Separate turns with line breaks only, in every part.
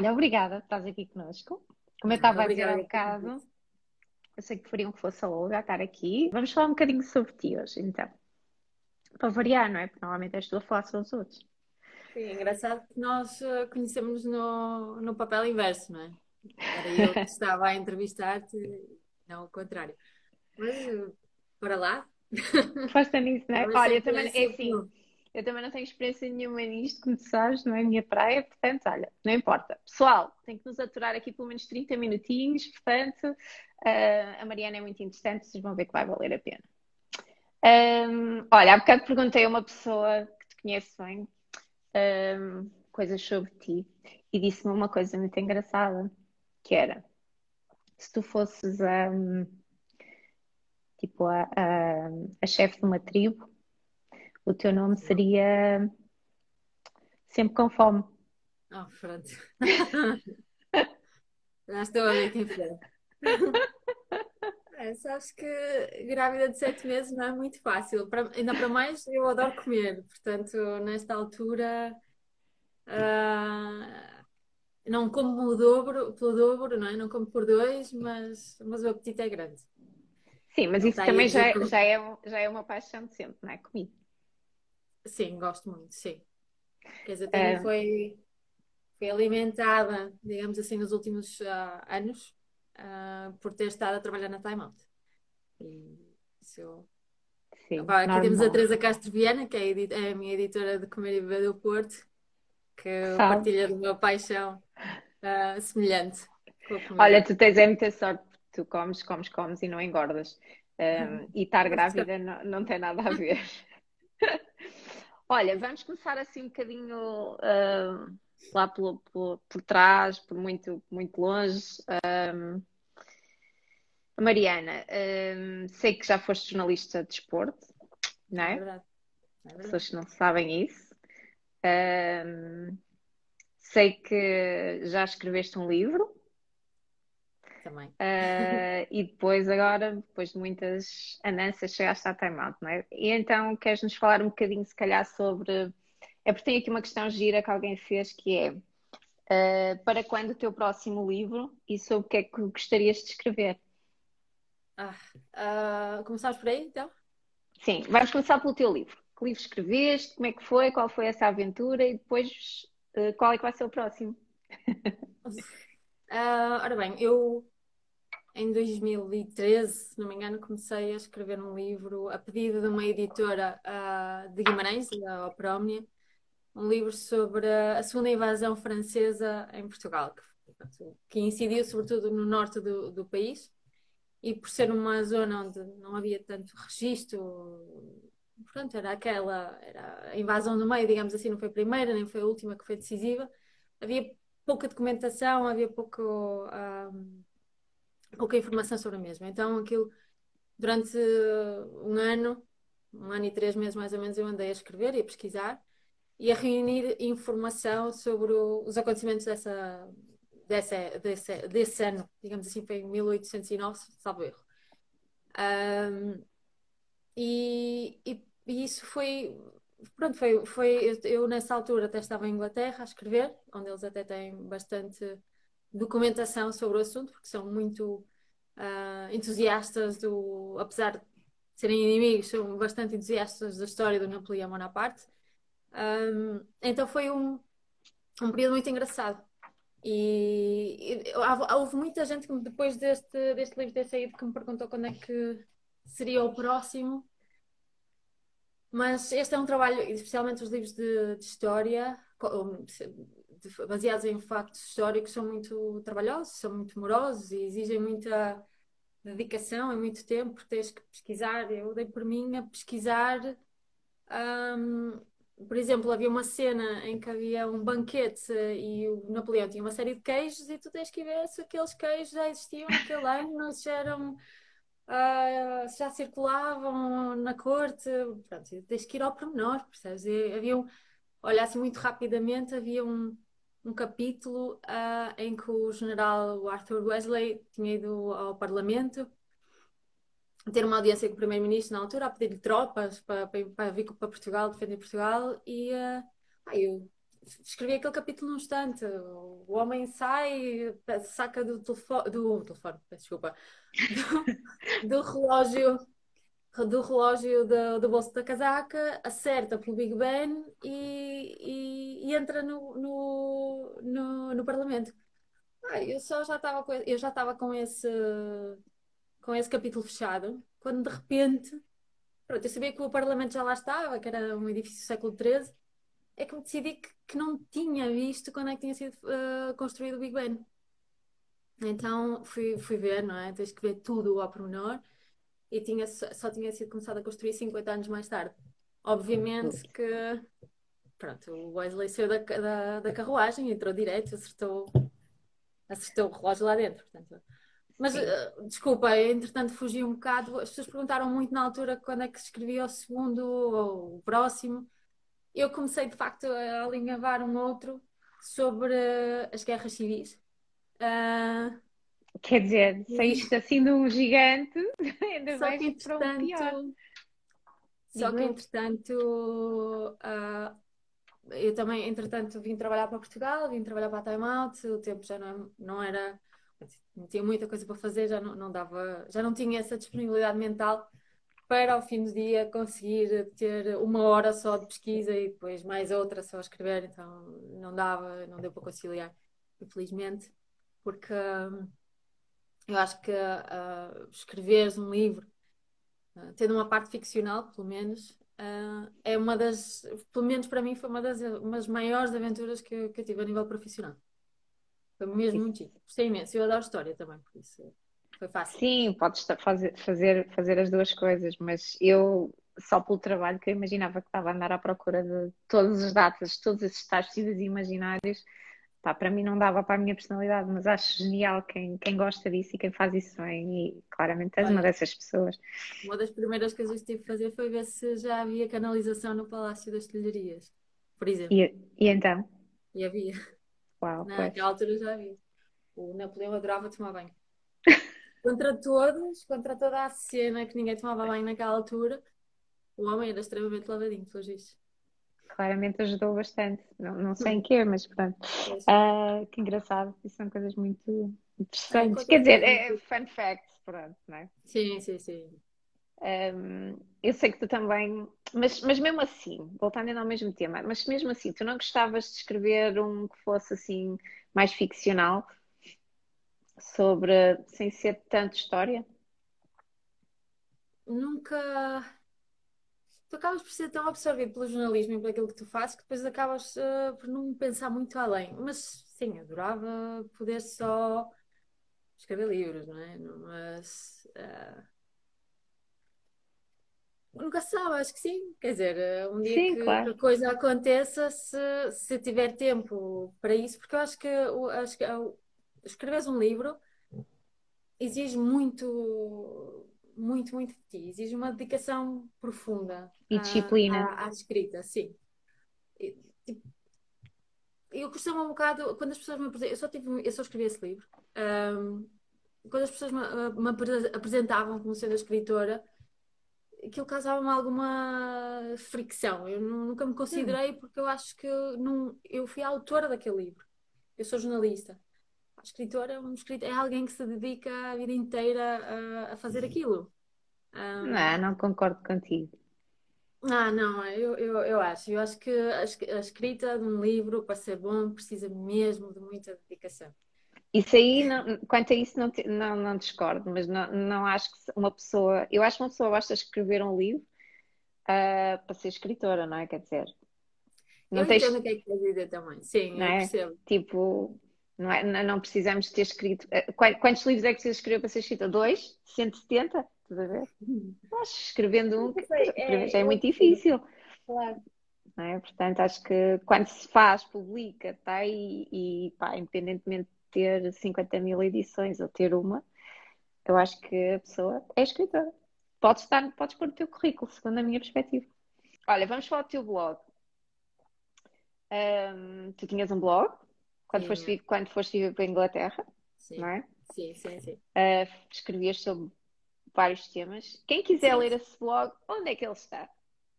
Olha, obrigada por estás aqui conosco. Como eu estava a dizer há um bocado, eu sei que preferiam que fosse a Olga estar aqui. Vamos falar um bocadinho sobre ti hoje, então. Para variar, não é? Porque normalmente és tu a falar sobre os outros.
Sim, é engraçado que nós eh, conhecemos no, no papel inverso, não é? Era eu que estava a entrevistar-te, não o contrário. Mas, eh, para lá.
Foste nisso, não é? Olha, também, é assim, eu também não tenho experiência nenhuma nisto, como tu sabes, não é a minha praia, portanto, olha, não importa. Pessoal, tem que nos aturar aqui pelo menos 30 minutinhos, portanto, uh, a Mariana é muito interessante, vocês vão ver que vai valer a pena. Um, olha, há bocado perguntei a uma pessoa que te conhece bem um, coisas sobre ti e disse-me uma coisa muito engraçada, que era, se tu fosses um, tipo a, a, a chefe de uma tribo, o teu nome seria sempre com fome.
Oh, pronto. Já estou a ver quem foi. É, sabes que grávida de sete meses não é muito fácil. Para, ainda para mais, eu adoro comer. Portanto, nesta altura, uh, não como o dobro, pelo dobro, não é? Não como por dois, mas, mas o apetite é grande.
Sim, mas isso também já, é, já, é, já é uma paixão de sempre, não é? Comida.
Sim, gosto muito, sim. Quer dizer, também é... foi, foi alimentada, digamos assim, nos últimos uh, anos uh, por ter estado a trabalhar na Time Out. E isso. Sim, Opa, aqui temos a Teresa Castro Viana, que é a, é a, minha editora de Comer e Beber do Porto, que partilha de uma paixão uh, semelhante.
Olha, tu tens é muita sorte, tu comes, comes, comes e não engordas. Um, e estar grávida não, não tem nada a ver. Olha, vamos começar assim um bocadinho uh, lá por, por, por, trás, por muito, muito longe. Um, Mariana, um, sei que já foste jornalista de esporte, não é? É verdade. É verdade. Pessoas que não sabem isso. Um, sei que já escreveste um livro.
Também.
Uh, e depois, agora, depois de muitas andanças, chegaste à Time Out, não é? E então, queres-nos falar um bocadinho, se calhar, sobre. É porque tem aqui uma questão gira que alguém fez que é. Uh, para quando o teu próximo livro e sobre o que é que gostarias de escrever?
Ah, uh, começamos por aí, então?
Sim, vamos começar pelo teu livro. Que livro escreveste? Como é que foi? Qual foi essa aventura? E depois, uh, qual é que vai ser o próximo?
ora bem, eu em 2013, se não me engano, comecei a escrever um livro a pedido de uma editora uh, de Guimarães, da Opera Omnia, um livro sobre a segunda invasão francesa em Portugal, que, que incidiu sobretudo no norte do, do, país, e por ser uma zona onde não havia tanto registro, portanto, era aquela, era a invasão no meio, digamos assim, não foi a primeira, nem foi a última que foi decisiva, havia pouca documentação, havia pouco... Pouca informação sobre a mesma. Então, aquilo, durante um ano, um ano e três meses mais ou menos, eu andei a escrever e a pesquisar e a reunir informação sobre o, os acontecimentos dessa, dessa, desse, desse ano, digamos assim, foi em 1809, salvo erro. Um, e, e, e, isso foi, pronto, foi, foi eu, nessa altura até estava em Inglaterra a escrever, onde eles até têm bastante documentação sobre o assunto, porque são muito uh, entusiastas do. Apesar de serem inimigos, são bastante entusiastas da história do Napoleão Bonaparte. Um, então foi um, um período muito engraçado. E, e houve muita gente que depois deste, deste livro ter saído que me perguntou quando é que seria o próximo. Mas este é um trabalho, especialmente os livros de, de história, baseados em factos históricos são muito trabalhosos, são muito morosos e exigem muita dedicação e muito tempo, porque tens que pesquisar. Eu dei por mim a pesquisar. Um, por exemplo, havia uma cena em que havia um banquete e o Napoleão tinha uma série de queijos e tu tens que ver se aqueles queijos já existiam naquele ano, se eram. Uh, já circulavam na corte, Pronto, tens que ir ao pormenor, percebes? E havia um, olha assim muito rapidamente, havia um, um capítulo uh, em que o general Arthur Wesley tinha ido ao Parlamento ter uma audiência com o primeiro-ministro na altura, a pedir-lhe tropas para, para, para, vir para Portugal, defender Portugal, e uh, eu escrevi aquele capítulo num instante. O homem sai, saca do telefone, do telefone, desculpa, do, do relógio do relógio do, do, bolso da casaca, acerta pelo Big Ben e, e, e entra no, no, no, no Parlamento. Ah, eu só já estava com, eu já estava com esse com esse capítulo fechado, quando de repente, pronto, eu sabia que o Parlamento já lá estava, que era um edifício do século XIII, é que me decidi que, que não tinha visto quando é que tinha sido uh, construído o Big Ben. Então fui, fui ver, não é? Tens que ver tudo ao pormenor e tinha, só tinha sido começado a construir 50 anos mais tarde. Obviamente que pronto, o Wesley saiu da, da, da carruagem, entrou direto, acertou, acertou o relógio lá dentro. Portanto. Mas uh, desculpa, entretanto fugi um bocado. As pessoas perguntaram muito na altura quando é que se escrevia o segundo ou o próximo. Eu comecei de facto a alinhavar um outro sobre as guerras civis. Uh,
Quer dizer, saíste assim de um gigante, ainda
só que entretanto, Só que entretanto, uh, eu também, entretanto, vim trabalhar para Portugal, vim trabalhar para a Time Out, o tempo já não, não era, não tinha muita coisa para fazer, já não, não dava, já não tinha essa disponibilidade mental para ao fim do dia conseguir ter uma hora só de pesquisa e depois mais outra só a escrever, então não dava, não deu para conciliar, infelizmente, porque eu acho que uh, escreveres um livro, uh, tendo uma parte ficcional, pelo menos, uh, é uma das, pelo menos para mim, foi uma das, uma das maiores aventuras que que eu tive a nível profissional. Foi mesmo muito chique. Gostei imenso. Eu adoro história também, por isso foi fácil.
Sim, podes fazer, fazer, fazer as duas coisas, mas eu, só pelo trabalho, que eu imaginava que estava a andar à procura de todas as datas, todos esses tais possíveis e imaginários, Pá, para mim não dava para a minha personalidade, mas acho genial quem, quem gosta disso e quem faz isso bem, e claramente és Olha, uma dessas pessoas.
Uma das primeiras coisas que tive que fazer foi ver se já havia canalização no Palácio das Telharias, por exemplo.
E, e então?
E havia.
Uau,
Naquela altura já havia. O Napoleão adorava tomar banho. Contra todos, contra toda a cena que ninguém tomava banho naquela altura, o homem era extremamente lavadinho, pelos vistos
claramente ajudou bastante. Não, não sei em quê, mas pronto. Uh, que engraçado. Isso são coisas muito interessantes. Quer dizer, é fun facts, pronto, não é?
Sim, sim, sim.
Um, eu sei que tu também, mas, mas mesmo assim, voltando ainda ao mesmo tema, mas mesmo assim, tu não gostavas de escrever um que fosse assim mais ficcional sobre, sem ser tanto história?
Nunca, tu acabas por ser tão absorvido pelo jornalismo e por aquilo que tu fazes que depois acabas uh, por não pensar muito além. Mas sim, adorava poder só escrever livros, não é? Mas uh, nunca se sabe, acho que sim. Quer dizer, eh, um dia sim, que, claro. coisa aconteça, se, se tiver tempo para isso, porque eu acho que, acho que escreves um livro exige muito muito, muito de ti. Exige uma dedicação profunda.
E disciplina.
À, à, à escrita, sim. E, tipo, eu costumo um bocado, quando as pessoas me apresentam, eu só, tive, eu só escrevi esse livro, um, quando as pessoas me, me, apresentavam como sendo a escritora, aquilo causava-me alguma fricção. Eu nunca me considerei porque eu acho que não, eu fui a autora daquele livro. Eu sou jornalista. A escritora é, um escritor, é alguém que se dedica a vida inteira a, a fazer aquilo.
Um... Não, não concordo contigo.
Ah, não, eu, eu, eu acho. Eu acho que a, a escrita de um livro, para ser bom, precisa mesmo de muita dedicação.
Isso aí, não, quanto a isso, não, não, não discordo, mas não, não acho que uma pessoa. Eu acho que uma pessoa basta escrever um livro uh, para ser escritora, não é? Quer dizer.
Não eu tens... entendo o que é que quer dizer também. Sim, não eu é? percebo.
Tipo, não, é? não precisamos ter escrito. Eh, quantos livros é que precisa escrever para ser escrita? Dois? 170? Estás a ver? Mas escrevendo um, sei, é, já é muito difícil.
Claro.
Não é? Portanto, acho que quando se faz, publica, tá? E, e pá, independentemente de ter 50 mil edições ou ter uma, eu acho que a pessoa é escritora. Podes, estar, podes pôr o teu currículo, segundo a minha perspectiva. Olha, vamos falar do teu blog. Tu tinhas um blog? Quando, foste, quando foste viver para a Inglaterra,
sim.
não é?
Sim, sim, sim.
Uh, escrevias sobre vários temas. Quem quiser sim. ler esse blog, onde é que ele está?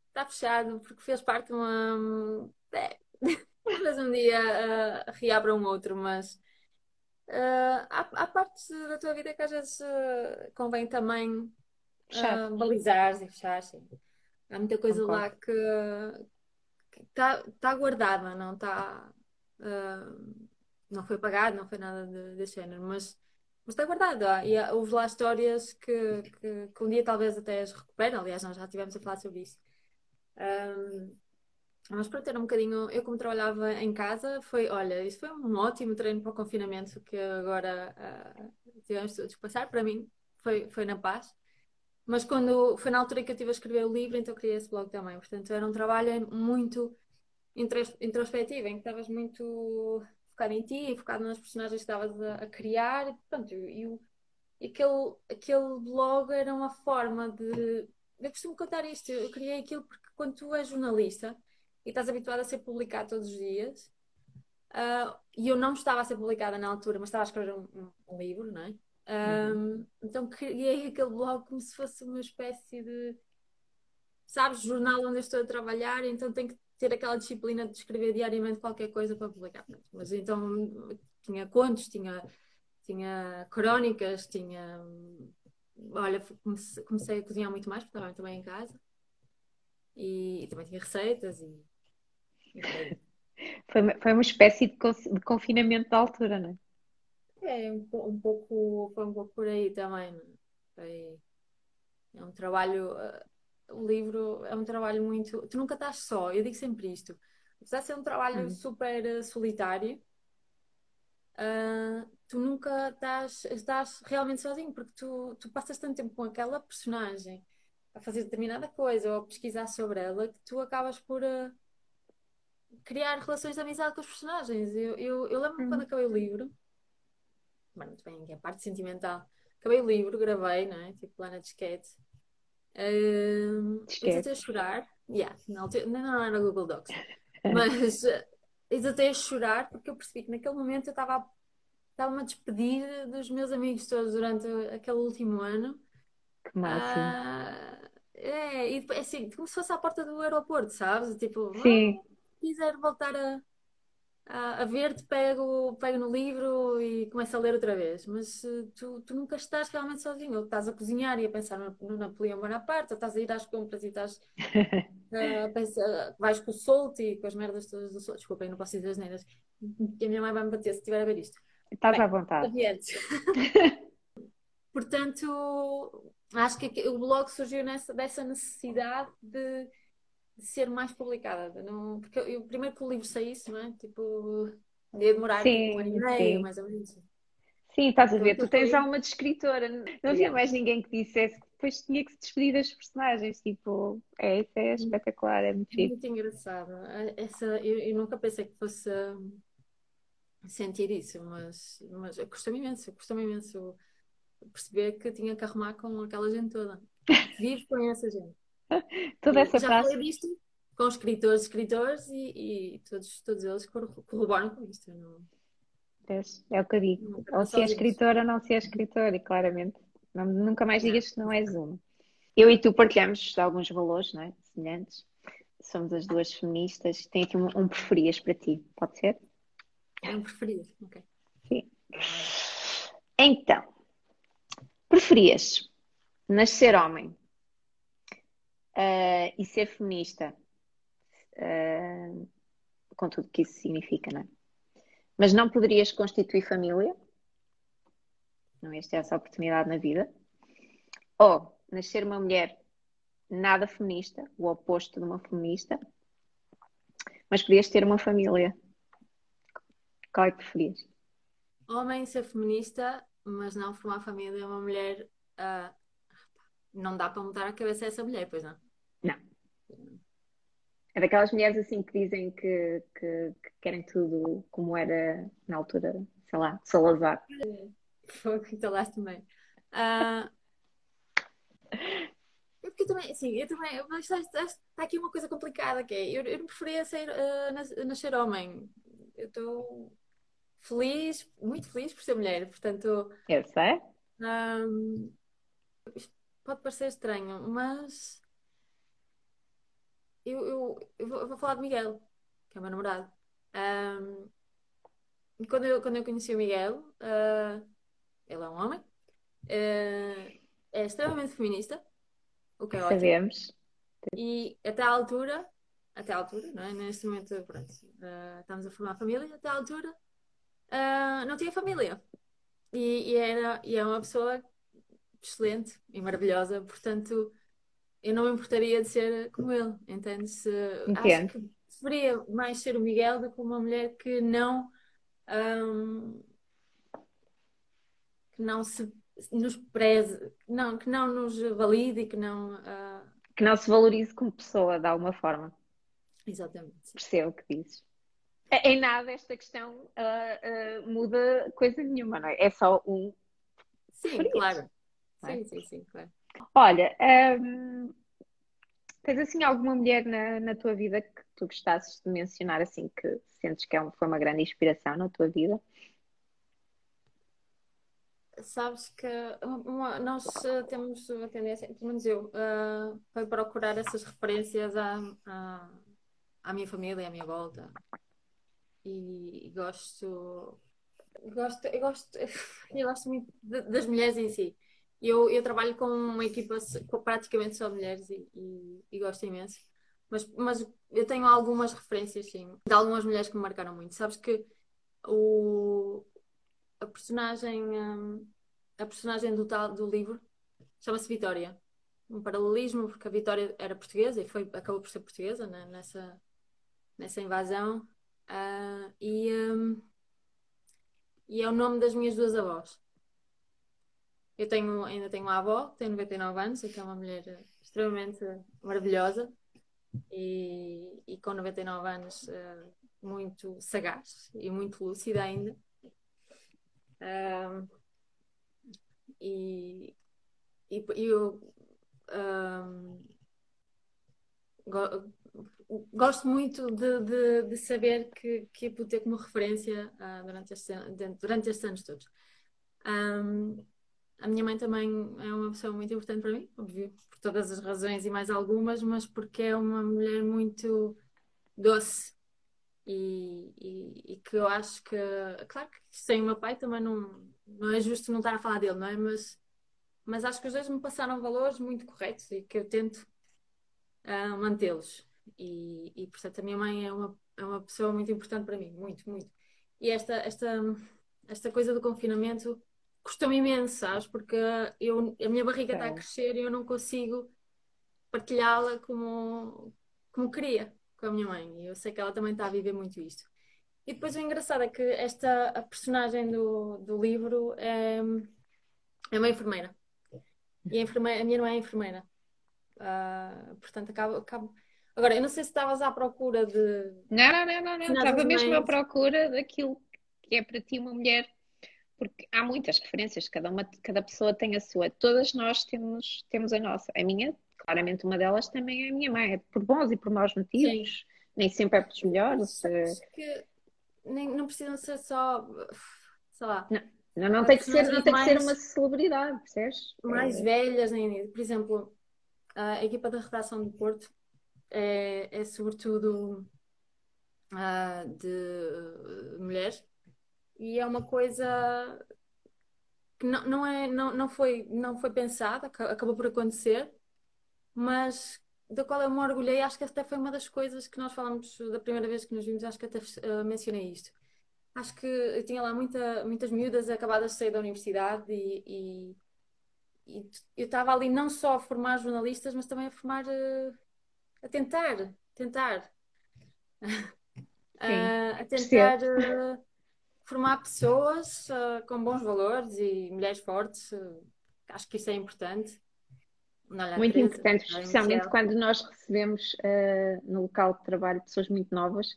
Está fechado, porque fez parte de uma. É. talvez um dia uh, reabra um outro, mas uh, há, há partes da tua vida que às vezes uh, convém também uh, balizar e fechar, sim. Há muita coisa Concordo. lá que está tá guardada, não está. Uh, não foi pagado, não foi nada de, desse género, mas, mas está guardado. Ah, e houve lá histórias que, que, que, um dia talvez até as recuperem. Aliás, nós já estivemos a falar sobre isso. Um, mas para ter um bocadinho, eu como trabalhava em casa, foi, olha, isso foi um ótimo treino para o confinamento que agora uh, tivemos que passar. Para mim, foi, foi na paz. Mas quando foi na altura que eu estive a escrever o livro, então criei esse blog também. Portanto, era um trabalho muito introspectivo, em que estavas muito focado em ti, focado nas personagens que estavas a, a, criar. E, pronto, e, e aquele, aquele blog era uma forma de. Eu costumo contar isto, eu criei aquilo porque quando tu és jornalista e estás habituado a ser publicado todos os dias, uh, e eu não estava a ser publicada na altura, mas estava a escrever um, um, um livro, não é? Uhum. então criei aquele blog como se fosse uma espécie de, sabes, jornal onde eu estou a trabalhar, então tenho que ter aquela disciplina de escrever diariamente qualquer coisa para publicar. Mas então tinha contos, tinha, tinha crónicas, tinha. Olha, comecei a cozinhar muito mais, porque estava também em casa. E, e também tinha receitas e.
foi, foi uma espécie de, de confinamento da altura, não é?
É, um, um pouco, foi um pouco por aí também. Foi, é um trabalho, uh, o livro é um trabalho muito. Tu nunca estás só, eu digo sempre isto. Apesar de ser um trabalho hum. super uh, solitário, uh, tu nunca estás, estás realmente sozinho, porque tu, tu passas tanto tempo com aquela personagem a fazer determinada coisa ou a pesquisar sobre ela que tu acabas por uh, criar relações de amizade com os personagens. Eu, eu, eu lembro-me quando hum. acabei o livro muito bem, que é a parte sentimental. Acabei o livro, gravei, não é? Tipo lá na disquete. Uh, a chorar. Yeah, não, não era Google Docs. Mas uh, hesitei a chorar porque eu percebi que naquele momento eu estava estava-me a despedir dos meus amigos todos durante aquele último ano.
Que máximo. Uh,
é, e assim, como se fosse à porta do aeroporto, sabes? Tipo, Sim. Oh, quiser voltar a, a, ver-te, pego, pego no livro e começo a ler outra vez. Mas tu, tu nunca estás realmente sozinho. Ou estás a cozinhar e a pensar no, no Napoleão Bonaparte, ou estás a ir às compras e estás a pensar, vais com o solto e com as merdas todas do solto. Desculpem, não posso dizer as neiras. Que a minha mãe vai me bater se estiver a ver isto.
Estás à vontade.
Portanto, acho que o blog surgiu nessa, dessa necessidade de de ser mais publicada. Não, porque eu, primeiro que o livro saísse, não é? Tipo, ia demorar sim, tipo, um ano e meio, mais ou menos.
Sim, estás a ver, tu tens já uma de escritora, não havia mais ninguém que dissesse que depois tinha que se despedir das personagens, tipo, é, isso é espetacular, é muito
Muito engraçado. Essa, eu, eu, nunca pensei que fosse sentir isso, mas, mas custa-me imenso, custa-me imenso perceber que tinha que arrumar com aquela gente toda. Vivo com essa gente.
Toda essa
já
frase.
falei disto com escritores, escritores e, e, todos, todos eles corroboram com isto. Não...
É o que eu digo. Ou se é escritora ou não se é escritora, e claramente. Não, nunca mais digas que não és uma. Eu e tu partilhamos alguns valores não é? semelhantes. Somos as duas feministas. Tenho aqui um, um preferias para ti, pode ser?
É um preferido, ok.
Sim. Então, preferias nascer homem uh, e ser feminista, uh, com tudo que isso significa, não é? Mas não poderias constituir família, não ias ter essa oportunidade na vida, ou nascer uma mulher nada feminista, o oposto de uma feminista, mas podias ter uma família. Qual é que preferias?
Homem ser feminista, mas não formar família, uma mulher uh, não dá para mudar a cabeça dessa mulher, pois não?
Não. É daquelas mulheres assim que dizem que, que, que querem tudo como era na altura, sei lá, Salazar.
Foi o que talaste também. Uh... Porque eu também, assim, eu também, mas está, está, está, aqui uma coisa complicada que é, eu, eu não preferia ser, uh, nascer homem. Eu estou feliz, muito feliz por ser mulher, portanto.
Eu sei.
Um, pode parecer estranho, mas eu, eu, eu, vou, eu vou falar de Miguel, que é o meu namorado. Um, quando, eu, quando eu conheci o Miguel, uh, ele é um homem, uh, é extremamente feminista, o que é ótimo.
Sabemos.
E até à altura, até à altura, não é? Neste momento, pronto, uh, estamos a formar família, até à altura não tinha família. E, e, era, e é uma pessoa excelente e maravilhosa, portanto, eu não me importaria de ser como ele, entende-se? Acho que deveria mais ser o Miguel do que uma mulher que não. Um, que não se nos preze, não, que não nos valide e que não. Uh...
Que não se valorize como pessoa, de alguma forma.
Exatamente.
Percebo o que dizes. Em nada esta questão uh, uh, muda coisa nenhuma, não é? É só um.
Sim, claro. É? Sim, sim, sim, claro.
Olha, um, tens assim alguma mulher na, na tua vida que tu gostasses de mencionar, assim, que sentes que é um, foi uma grande inspiração na tua vida?
Sabes que uma, nós eh, temos a tendência, pelo menos eu, uh, para procurar essas referências à, à, à minha família, à minha volta. E, e gosto, gosto, eu gosto, eu gosto muito de, das mulheres em si. Eu, eu trabalho com uma equipa com praticamente só mulheres e, e, e, gosto imenso. Mas, mas eu tenho algumas referências, sim, de algumas mulheres que me marcaram muito. Sabes que o, a personagem, hum, a personagem do, do livro chama-se Vitória. Um paralelismo, porque a Vitória era portuguesa e foi, acabou por ser portuguesa né, nessa, nessa invasão. Uh, e, um, e é o nome das minhas duas avós. Eu tenho, ainda tenho uma avó, tem 99 anos, que é uma mulher extremamente maravilhosa e, e com 99 anos uh, muito sagaz e muito lúcida ainda. E, e, eu um, go, gosto muito de, de, de, saber que, que ia ter como referência uh, durante, este, durante estes anos todos. Um, a minha mãe também é uma pessoa muito importante para mim, óbvio, por todas as razões e mais algumas, mas porque é uma mulher muito doce e, e, e, que eu acho que, claro que sem o meu pai também não, não é justo não estar a falar dele, não é? Mas, mas acho que os dois me passaram valores muito corretos e que eu tento uh, mantê-los. E, e, portanto, a minha mãe é uma, é uma pessoa muito importante para mim, muito, muito. E esta, esta, esta coisa do confinamento custou-me imenso, sabes? Porque eu, a minha barriga está a crescer e eu não consigo partilhá-la como, como queria com a minha mãe. E eu sei que ela também está a viver muito isto. E depois o engraçado é que esta a personagem do, do livro é, é uma enfermeira. E a, enfermeira, a minha não é enfermeira. Uh, portanto, acabo, acabo. Agora, eu não sei se estavas à procura de.
Não, não, não, não, não. Estava mesmo à procura daquilo que é para ti uma mulher. Porque há muitas referências, cada, uma, cada pessoa tem a sua. Todas nós temos, temos a nossa. A minha claramente uma delas também é a minha mãe, é por bons e por maus motivos, Sim. nem sempre é pelos melhores.
Acho que nem, não precisam ser só, sei lá.
Não. Não, não tem, que ser, não tem que ser uma celebridade, percebes?
Mais é. velhas, nem, por exemplo, a equipa da redação do Porto é, é sobretudo uh, de mulheres e é uma coisa que não, não, é, não, não, foi, não foi pensada, acabou por acontecer mas da qual eu me orgulhei, acho que até foi uma das coisas que nós falamos da primeira vez que nos vimos, acho que até uh, mencionei isto. Acho que eu tinha lá muita, muitas miúdas acabadas de sair da universidade e, e, e eu estava ali não só a formar jornalistas, mas também a formar, uh, a tentar, tentar, uh, a tentar formar pessoas com bons valores e mulheres fortes. acho que isso é importante.
Muito importante, especialmente quando nós recebemos uh, no local de trabalho pessoas muito novas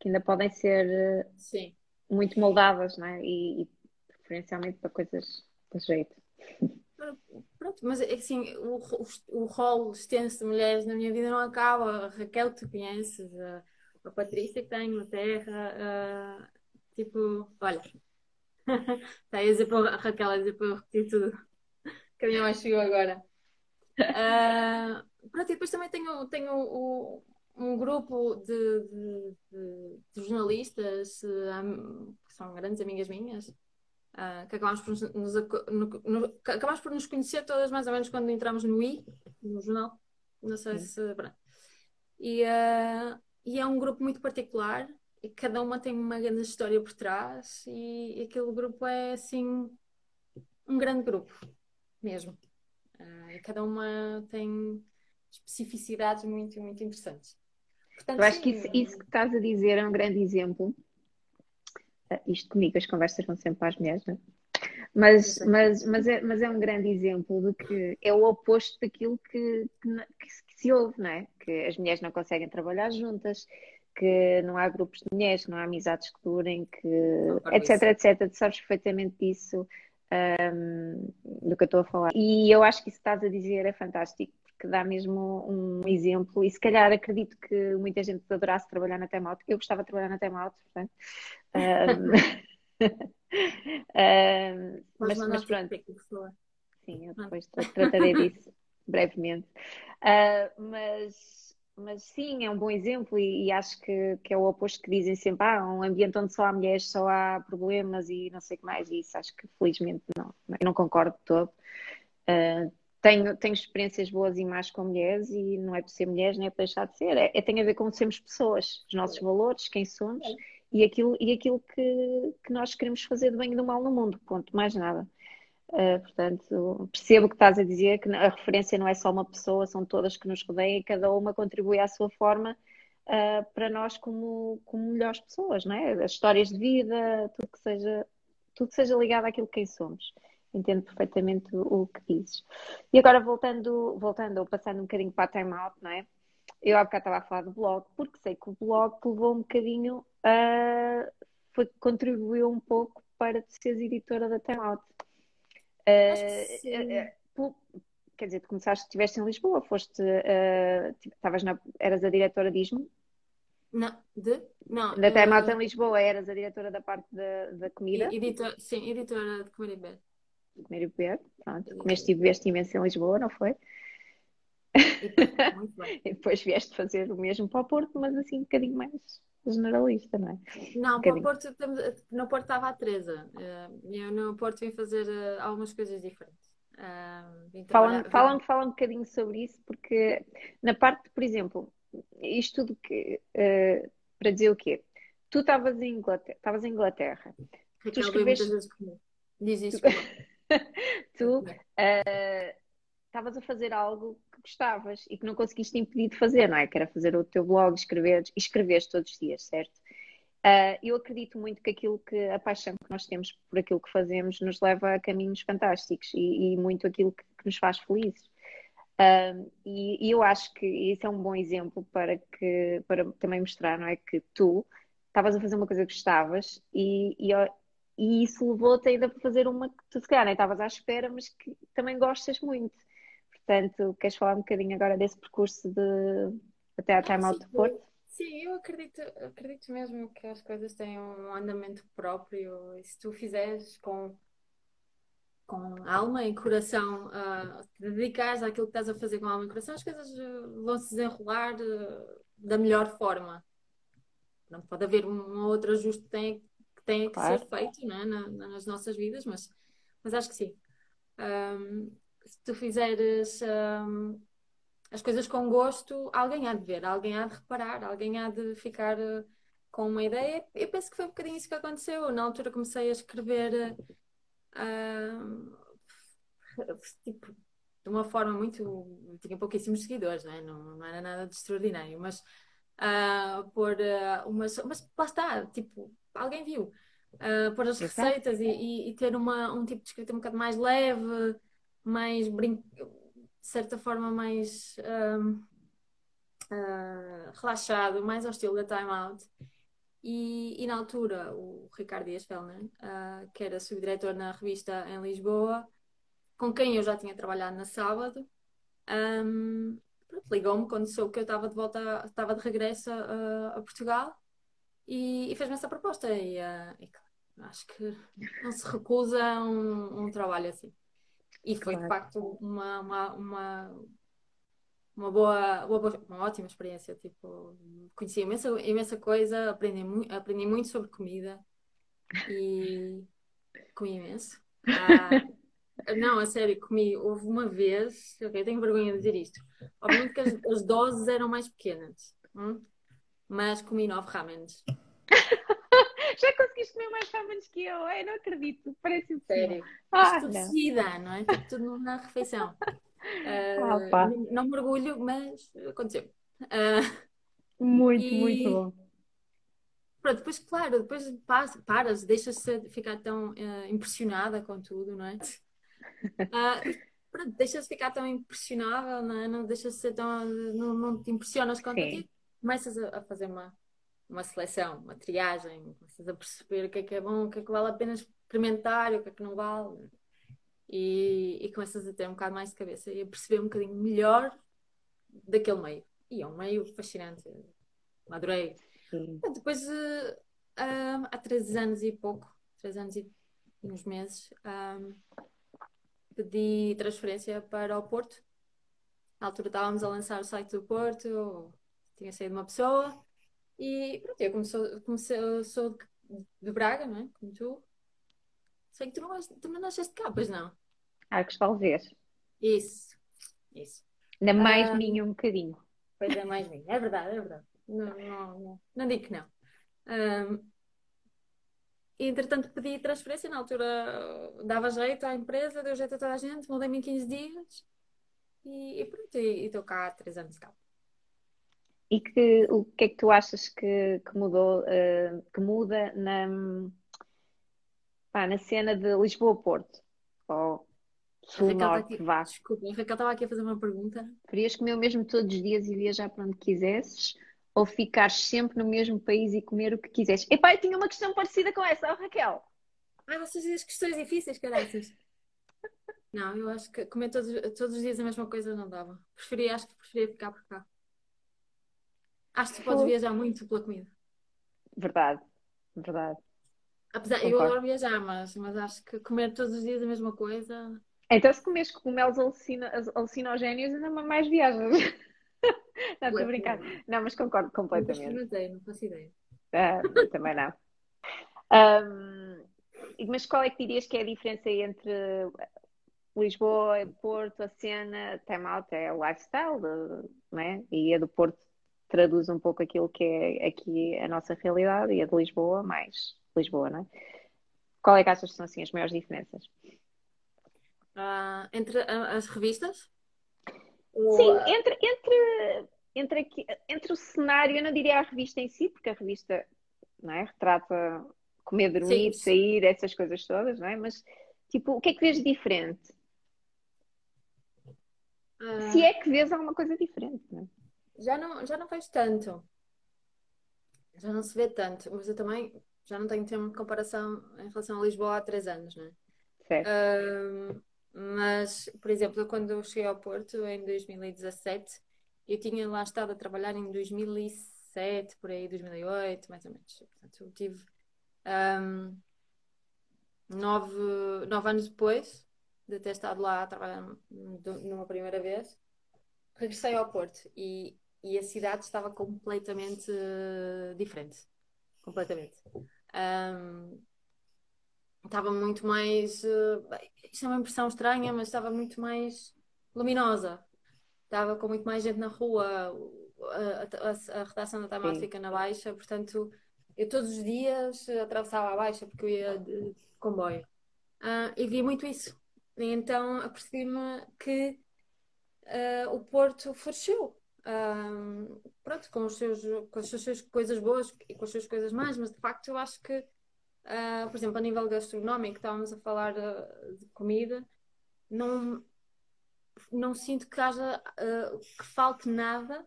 que ainda podem ser uh, muito moldadas, não é? E, e, preferencialmente para coisas de jeito.
Pronto, mas assim, o, o, o rol extenso de mulheres na minha vida não acaba. A Raquel, que tu conheces, a, a Patrícia, que tem na Terra, uh, tipo, olha, está a dizer para a Raquel, a dizer para eu repetir tudo que a minha mãe chegou agora. Uh, pronto, e depois também tenho, tenho o, um grupo de, de, de, de jornalistas um, que são grandes amigas minhas, uh, que acabamos por nos, no, no, acabamos por nos conhecer todas mais ou menos quando entramos no I, no jornal. Não sei se. E, uh, e é um grupo muito particular e cada uma tem uma grande história por trás e, e aquele grupo é assim um grande grupo mesmo. Uh, e cada uma tem especificidades muito, muito interessantes.
Portanto, Eu acho sim, que isso, isso, que estás a dizer é um grande exemplo. Uh, isto comigo, as conversas vão sempre para as mulheres, não é? Mas, mas, mas, é, mas é um grande exemplo de que é o oposto daquilo que, que, que se ouve, não é? Que as mulheres não conseguem trabalhar juntas, que não há grupos de mulheres, que não há amizades que durem, que, etc, isso. etc. Tu sabes perfeitamente disso um, do que eu estou a falar. E eu acho que isso que estás a dizer é fantástico, porque dá mesmo um exemplo, e se calhar acredito que muita gente adorasse trabalhar na Time Out. Eu gostava de trabalhar na Time Out, portanto. Um, um, mas, mas pronto. Sim, eu depois tratarei disso brevemente. Uh, mas mas sim, é um bom exemplo e, e, acho que, que é o oposto que dizem sempre, ah, um ambiente onde só há mulheres, só há problemas e não sei o que mais, e isso acho que felizmente não, eu não concordo de todo. Uh, tenho, tenho experiências boas e más com mulheres e não é por ser mulheres, nem é por deixar de ser, é, é tem a ver com sermos pessoas, os nossos valores, quem somos e aquilo, e aquilo que, que nós queremos fazer de bem e do mal no mundo, ponto, mais nada. Uh, portanto, percebo o que estás a dizer, que a referência não é só uma pessoa, são todas que nos rodeiam e cada uma contribui à sua forma uh, para nós como, como melhores pessoas, não é? As histórias de vida, tudo que seja, tudo que seja ligado àquilo que quem somos. Entendo perfeitamente o, o que dizes. E agora voltando, voltando ou passando um bocadinho para a time out, não é? Eu há bocado estava a falar do blog, porque sei que o blog levou um bocadinho a. Foi, contribuiu um pouco para seres editora da Time Out. Uh, quer dizer, tu começaste, estiveste em Lisboa, foste, estavas na, eras a diretora de ISMO?
Não, de? Não.
Da Out em Lisboa, eras a diretora da parte da, da comida?
Editor, sim, editora de comer e beber.
De comer e beber, pronto. Comeste e bebeste imenso em Lisboa, não foi?
E, muito bem.
e depois vieste fazer o mesmo para o Porto, mas assim um bocadinho mais generalista, não é?
Não, um para o Porto, no Porto estava a Teresa. Eh, eu no Porto vim fazer eh, algumas coisas diferentes.
Uh, fala, fala, fala um bocadinho sobre isso, porque na parte, por exemplo, isto tudo que uh, para dizer o quê? Tu estavas em Inglaterra, estavas em Inglaterra.
Raquel tu escreveste... Diz isso.
tu estavas uh, a fazer algo que gostavas e que não conseguiste impedir de fazer, não é? Que era fazer o teu blog, escrever, e escreveres todos os dias, certo? Uh, eu acredito muito que aquilo que a paixão que nós temos por aquilo que fazemos nos leva a caminhos fantásticos e, e muito aquilo que, que, nos faz felizes. Uh, e, e, eu acho que isso é um bom exemplo para que para também mostrar, não é? Que tu estavas a fazer uma coisa que gostavas e, e, e isso levou-te ainda para fazer uma que tu se calhar nem estavas à espera, mas que também gostas muito. Portanto, queres falar um bocadinho agora desse percurso de até a Time Out Porto?
Sim, eu acredito, acredito mesmo que as coisas têm um andamento próprio e se tu fizeres com, com alma e coração, uh, te dedicares àquilo que estás a fazer com alma e coração, as coisas uh, vão se desenrolar uh, da melhor forma. Não pode haver um outro ajuste que tenha que, tenha que claro. ser feito né, na, nas nossas vidas, mas, mas acho que sim. Um, se tu fizeres um, as coisas com gosto, alguém há de ver, alguém há de reparar, alguém há de ficar uh, com uma ideia. Eu penso que foi um bocadinho isso que aconteceu. Na altura comecei a escrever uh, tipo, de uma forma muito. Tinha pouquíssimos seguidores, não, é? não, não era nada de extraordinário, mas uh, por uh, umas. Mas lá está, tipo, alguém viu. Uh, pôr as receitas e, e, e, ter uma, um tipo de escrita um bocado mais leve, mais brin... de certa forma mais uh, uh, relaxado, mais ao estilo da Time Out. E, e na altura, o Ricardo Dias Fellner, uh, que era subdiretor na revista em Lisboa, com quem eu já tinha trabalhado na sábado, um, ligou-me quando soube que eu estava de volta, estava de regresso a, a Portugal e, e fez-me essa proposta. E, e, acho que não se recusa um, um trabalho assim. E foi claro. de facto uma, uma, uma, uma boa, uma, boa, uma ótima experiência. Tipo, conheci imensa, imensa coisa, aprendi, mu aprendi muito sobre comida e comi imenso. Ah, não, a sério, comi. Houve uma vez, ok, tenho vergonha de dizer isto. Obviamente que as, as doses eram mais pequenas, hum? mas comi nove ramens.
Já conseguiste comer mais ramens que eu? Ai, não acredito, parece
sério. Ah, tudo não. não é? Tudo numa refeição. Uh, não, não me orgulho, mas aconteceu.
Uh, muito, e... muito bom.
Pronto, depois, claro, depois paras, deixas-se ficar tão uh, impressionada com tudo, não é? Pronto, deixas-se ficar tão impressionável, não é? Não deixas-se ser tão. Não, não te impressionas com ti. Começas a, a, fazer uma, uma seleção, uma triagem, começas a perceber o que é que é bom, o que é que vale a pena experimentar, o que é que não vale e, e começas a ter um bocado mais de cabeça e a perceber um bocadinho melhor daquele meio. E é um meio fascinante, adorei. Sim. Depois, uh, uh, há três anos e pouco, três anos e uns meses, um, pedi transferência para o Porto. Na altura estávamos a lançar o site do Porto, tinha saído uma pessoa e pronto, eu comecei, comecei, sou de, de Braga, não é? Como tu, Sei que tu não, tu não nasceste cá, pois não?
Arcos Valvez.
Isso, isso.
Ainda mais ah, mim um bocadinho.
Pois é, mais mim. É verdade, é verdade. Não, não, não, não digo que não. Um, entretanto, pedi transferência. Na altura dava jeito à empresa, deu jeito a toda a gente, mudei-me em 15 dias e, e pronto, e estou cá há 3 anos cá.
E que, o que é que tu achas que, que mudou, uh, que muda na, pá, na cena de Lisboa-Porto? Ou Sul-Norte,
vá. Desculpa, a Raquel estava aqui a fazer uma pergunta.
Querias comer o mesmo todos os dias e viajar para onde quisesses? Ou ficar sempre no mesmo país e comer o que quisesses? Epá, eu tinha uma questão parecida com essa, oh, Raquel.
Ah, vocês dizem as questões difíceis, caraças. não, eu acho que comer todos, todos os dias a mesma coisa não dava. Preferia, acho que preferia ficar por cá. Acho que tu podes viajar muito pela comida.
Verdade, verdade.
Apesar, Concordo. eu adoro viajar, mas, mas acho que comer todos os dias a mesma coisa.
Então, se comes cogumelos alucino, alucinogénios, ainda mais viajas. não, estou a brincar. Não, mas concordo completamente.
Não sei, não faço ideia.
Ah, também não. Um, mas qual é que dirias que é a diferença entre Lisboa, Porto, a cena, time out é o lifestyle, não é? E a do Porto traduz um pouco aquilo que é aqui a nossa realidade e a de Lisboa mais Lisboa, não é? Qual é que achas que são assim as maiores diferenças?
Uh, entre as revistas?
Sim, entre, entre, entre, aqui, entre o cenário, eu não diria a revista em si, porque a revista não é? retrata comer, dormir, sim. sair, essas coisas todas, não é? Mas, tipo, o que é que vês diferente? Uh... Se é que vês alguma coisa diferente, não é?
Já não, já não vejo tanto. Já não se vê tanto, mas eu também já não tenho termo de comparação em relação a Lisboa há três anos, não é?
Certo.
Uh, mas, por exemplo, quando eu cheguei ao Porto em 2017, eu tinha lá estado a trabalhar em 2007, por aí, 2008, mais ou menos. Portanto, eu tive um, nove, nove anos depois de ter estado lá a trabalhar numa primeira vez, regressei ao Porto e, e a cidade estava completamente diferente. Completamente. Um, estava muito mais. Uh, isto é uma impressão estranha, mas estava muito mais luminosa. Estava com muito mais gente na rua. A, a, a redação da Tamar fica na Baixa, portanto, eu todos os dias atravessava a Baixa porque eu ia de comboio. Uh, e vi muito isso. E então apercebi-me que uh, o Porto floresceu. Um, pronto, com, os seus, com as suas coisas boas e com as suas coisas más, mas de facto eu acho que, uh, por exemplo, a nível gastronómico, estávamos a falar uh, de comida, não, não sinto que haja uh, que falte nada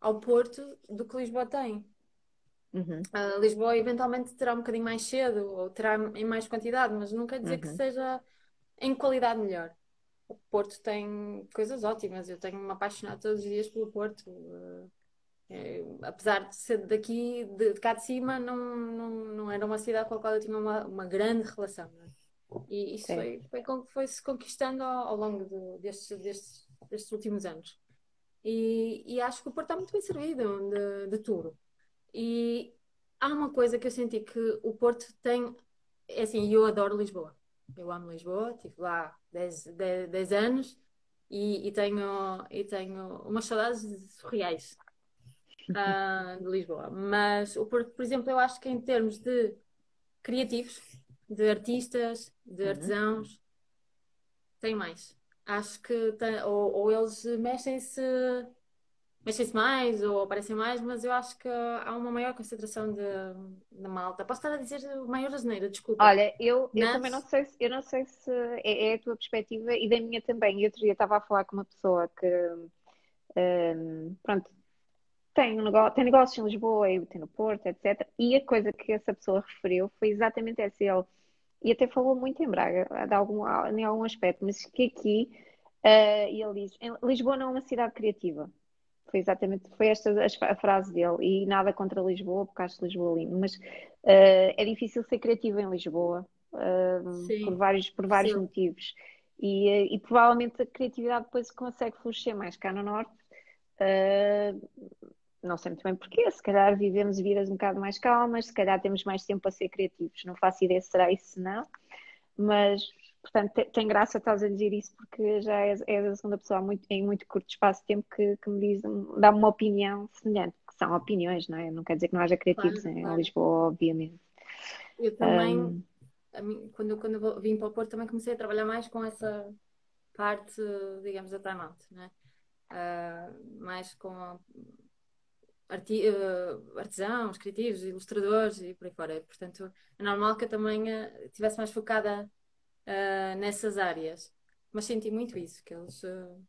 ao Porto do que Lisboa tem. Uhum. Lisboa eventualmente terá um bocadinho mais cedo ou terá em mais quantidade, mas não quer dizer uhum. que seja em qualidade melhor o Porto tem coisas ótimas. Eu tenho-me apaixonado todos os dias pelo Porto. É, apesar de ser daqui, de, de, cá de cima, não, não, não era uma cidade com a qual eu tinha uma, uma grande relação. É? E isso foi, foi, foi, se conquistando ao, ao longo destes, destes, destes últimos anos. E, e acho que o Porto está muito bem servido de, de tudo. E há uma coisa que eu senti que o Porto tem. É assim, eu adoro Lisboa. Eu amo Lisboa, estive lá 10, 10, 10 anos e, e, tenho, e tenho umas saudades surreais uh, de Lisboa. Mas o Porto, por exemplo, eu acho que em termos de criativos, de artistas, de uhum. artesãos, tem mais. Acho que tem, ou, ou eles mexem-se mexem-se mais ou aparecem mais, mas eu acho que há uma maior concentração de, de malta. Posso estar a dizer maior asneira, desculpa.
Olha, eu, eu também não sei se, eu não sei se é, é, a tua perspectiva e da minha também. Eu outro dia estava a falar com uma pessoa que um, pronto, tem, um negócio, tem negócios em Lisboa e tem no Porto, etc. E a coisa que essa pessoa referiu foi exatamente essa. Ele, e até falou muito em Braga, de algum, em algum aspecto, mas que aqui, uh, e ele diz, Lisboa não é uma cidade criativa. Foi exatamente, foi esta a frase dele. E nada contra Lisboa, porque acho Lisboa lindo. Mas uh, é difícil ser criativo em Lisboa, uh, por vários, por vários motivos. E, eh, e, provavelmente a criatividade depois consegue florescer mais cá no Norte. Uh, não sei muito bem porquê, se calhar vivemos vidas um bocado mais calmas, se calhar temos mais tempo para ser criativos. Não faço ideia se será isso, não. Mas Portanto, tem graça estás a dizer isso porque já és, és a segunda pessoa muito, em muito curto espaço de tempo que, que me diz, dá-me uma opinião semelhante, que são opiniões, não é? Não quer dizer que não haja criativos claro, em claro. Lisboa, obviamente.
Eu também, um, mim, quando, quando eu vim para o Porto, também comecei a trabalhar mais com essa parte, digamos, da time out, né? Uh, mais com arti uh, artesãos, criativos, ilustradores e por aí fora. Portanto, é normal que eu também estivesse mais focada uh, nessas áreas. Mas senti muito isso, que eles uh,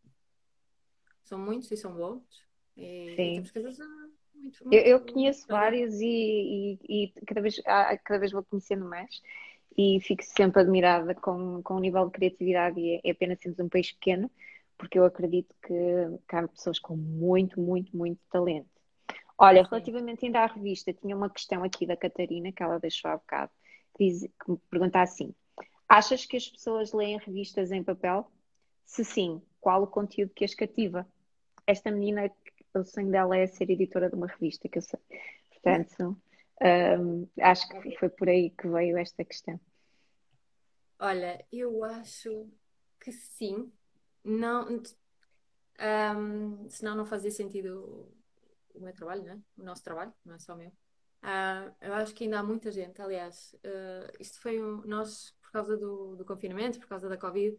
são muitos e são bons. E Sim. temos coisas muito, muito,
eu, eu conheço vários e, e, e, cada, vez, cada vez vou conhecendo mais e fico sempre admirada com, com o nível de criatividade e é, é apenas sermos um país pequeno, porque eu acredito que, que há pessoas com muito, muito, muito talento. Olha, Sim. relativamente ainda à revista, tinha uma questão aqui da Catarina, que ela deixou há bocado, que, diz, que me pergunta assim: Achas que as pessoas leem revistas em papel? Se sim, qual o conteúdo que as cativa? Esta menina, o sonho dela é ser editora de uma revista, que eu sei. Portanto, um, acho que foi por aí que veio esta questão.
Olha, eu acho que sim. Não, um, senão não fazia sentido o meu trabalho, né? o nosso trabalho, não é só o meu. Uh, eu acho que ainda há muita gente, aliás, uh, isto foi um, nós por causa do, do, confinamento, por causa da Covid,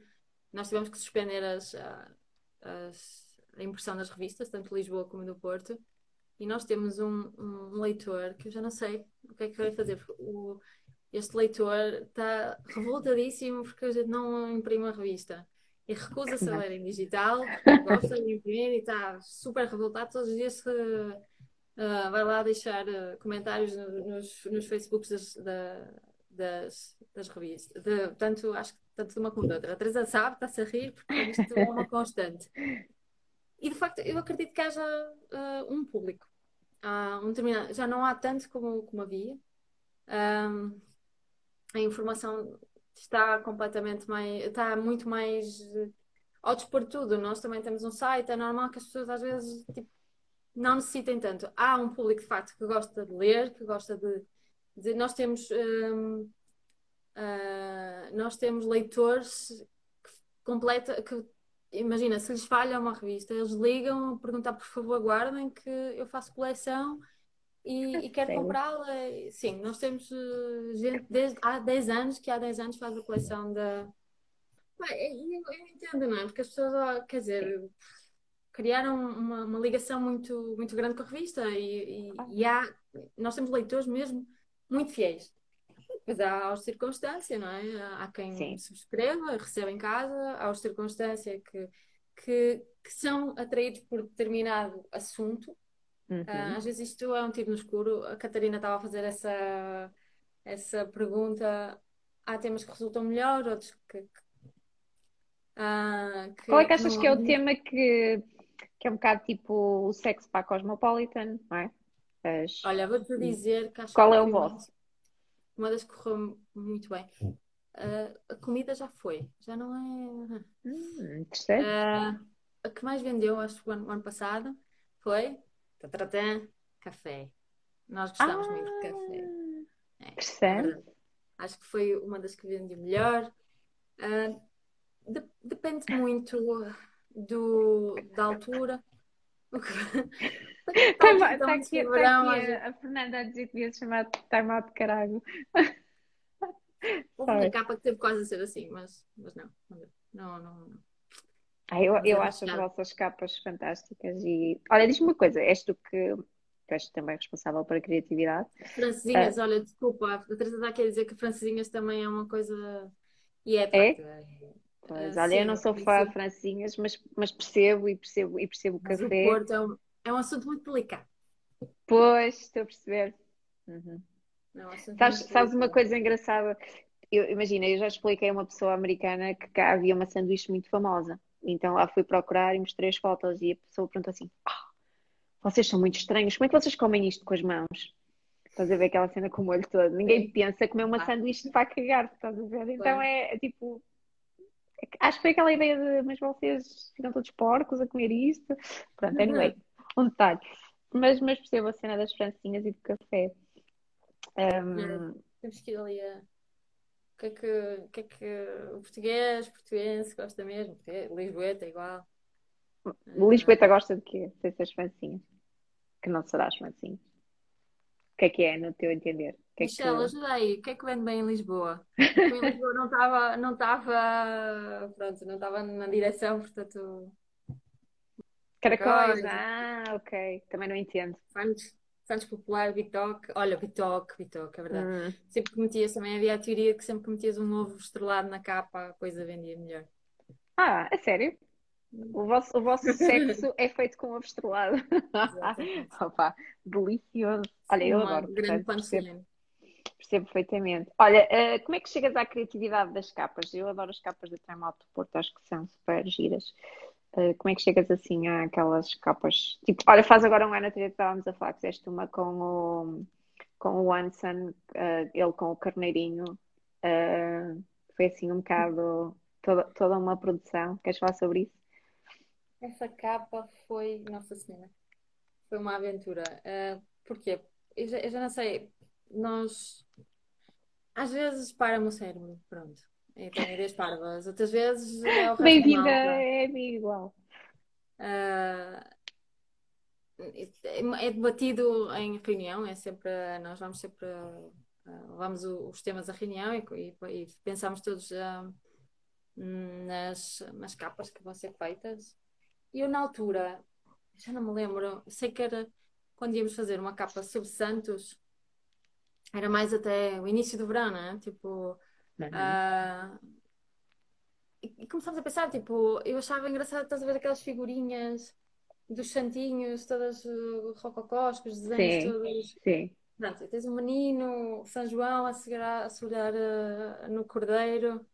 nós tivemos que suspender as, as, a impressão das revistas, tanto de Lisboa como do Porto, e nós temos um, um leitor que eu já não sei o que é que vai fazer. O, este leitor está revoltadíssimo porque a gente não imprime a revista e recusa-se a ler em digital, gosta de imprimir e está super revoltado todos os dias. Uh, vai lá deixar uh, comentários nos, nos Facebooks das, da, das, das revistas. De, tanto, acho que tanto de uma como de outra. A Teresa sabe, está-se a rir, porque isto é uma constante. E de facto, eu acredito que haja uh, um público. Uh, um determinado, já não há tanto como, como havia. Um, a informação está completamente mais. está muito mais ao dispor de tudo. Nós também temos um site, é normal que as pessoas às vezes tipo, não necessitem tanto. Há um público de facto que gosta de ler, que gosta de dizer, nós temos uh, nós temos leitores que completa que imagina se lhes falha uma revista eles ligam a perguntar por favor guardem que eu faço coleção e, e quero comprá-la. Sim nós temos uh, gente desde há 10 anos que há 10 anos faz a coleção da eu, eu entendo não é? Porque as pessoas quer dizer criaram uma, uma ligação muito muito grande com a revista e, e, e há nós temos leitores mesmo muito fiéis. Pois há aos circunstância, não é? Há quem Sim. subscreva, receba em casa, há os circunstância que, que, que são atraídos por determinado assunto. Uhum. Uh, às vezes isto é um tiro no escuro. A Catarina estava a fazer essa, essa pergunta. Há temas que resultam melhor, outros que. que,
uh, que Qual é que achas não... que é o tema que, que é um bocado tipo o sexo para a Cosmopolitan, não é?
As... Olha, vou-te dizer que acho
Qual que é o vosso?
Uma das que correu muito bem. Uh, a comida já foi, já não é.
Hum, interessante. Uh,
a que mais vendeu, acho que o ano, o ano passado, foi tatatã, café. Nós gostamos muito de café.
Ah, é, Percebe?
acho que foi uma das que vendeu melhor. Uh, de, depende muito do, da altura.
Está tá aqui, tá aqui a, a Fernanda a dizer que devia se chamar time out de caralho.
Houve uma capa que teve quase a ser assim, mas, mas não, não, não, não.
Ah, eu, eu acho as vossas capas fantásticas e olha, diz-me uma coisa, és tu que tu és também responsável pela criatividade.
Francesinhas, uh, olha, desculpa, a Teresa está a querer dizer que francesinhas também é uma coisa e é,
é? é pois, uh, olha, sim, eu não sou fã de francesinhas, mas, mas percebo e percebo e percebo o café.
O Porto é um, é um assunto muito delicado.
Pois, estou a perceber. Uhum. Não, sabes, sabes uma coisa engraçada? Eu, imagina, eu já expliquei a uma pessoa americana que cá havia uma sanduíche muito famosa. Então lá fui procurar e mostrei as fotos e a pessoa perguntou assim: oh, vocês são muito estranhos, como é que vocês comem isto com as mãos? Estás a ver aquela cena com o molho todo? Ninguém pensa comer uma ah. sanduíche para cagar, estás a ver? Então é, é, tipo. Acho que foi aquela ideia de, mas vocês ficam todos porcos a comer isto. Pronto, uhum. anyway, um detalhe. Mas, mas percebo a cena das francinhas e do café. Um...
Temos que ir ali a. O que é que, o, que, é que o português, o português gosta mesmo? Lisboeta é igual.
Lisboeta gosta de quê? Sem ser as francinhas. Que não será as francinhas. O que é que é, no teu entender?
Que Michelle, que... ajuda aí. O que é que vende bem em Lisboa? Porque em Lisboa não estava, não estava, pronto, não estava na direção, portanto...
Caracóis, ah, ok. Também não entendo.
Santos, Santos Popular, Bitoque. Olha, Bitoque, Bitoque, é verdade. Hum. Sempre que metias, também havia a teoria que sempre que metias um ovo estrelado na capa, a coisa vendia melhor.
Ah, é sério? O vosso, o vosso sexo é feito com ovo estrelado. Opa, delicioso. Olha, eu Uma adoro. Grande percebo, percebo perfeitamente. Olha, uh, como é que chegas à criatividade das capas? Eu adoro as capas da Time Out do Porto, acho que são super giras. Uh, como é que chegas assim àquelas capas? Tipo, olha, faz agora um ano atrás que estávamos a falar, fizeste uma com o, com o Anson, uh, ele com o Carneirinho. foi assim um bocado toda, toda uma produção. Queres falar sobre isso?
Essa capa foi, Nossa Senhora, foi uma aventura. Uh, porquê? Eu já, eu já não sei, nós às vezes para-me o cérebro, pronto. Então, ideias parvas. Outras vezes é o
Bem-vinda, é igual.
Uh, é, debatido em reunião, é sempre, nós vamos sempre, uh, levamos os temas à reunião e, e, e pensamos todos uh, nas, nas capas que vão ser feitas e eu, na altura, já não me lembro, sei que era quando íamos fazer uma capa sobre Santos, era mais até o início do verão, né? Tipo. Uhum. Uh, e, começámos a pensar, tipo, eu achava engraçado, estás a ver aquelas figurinhas dos santinhos, todas uh, rococós, com os desenhos sim, todos.
Sim.
Pronto, tens um menino, São João, a segurar, a segurar uh, no cordeiro.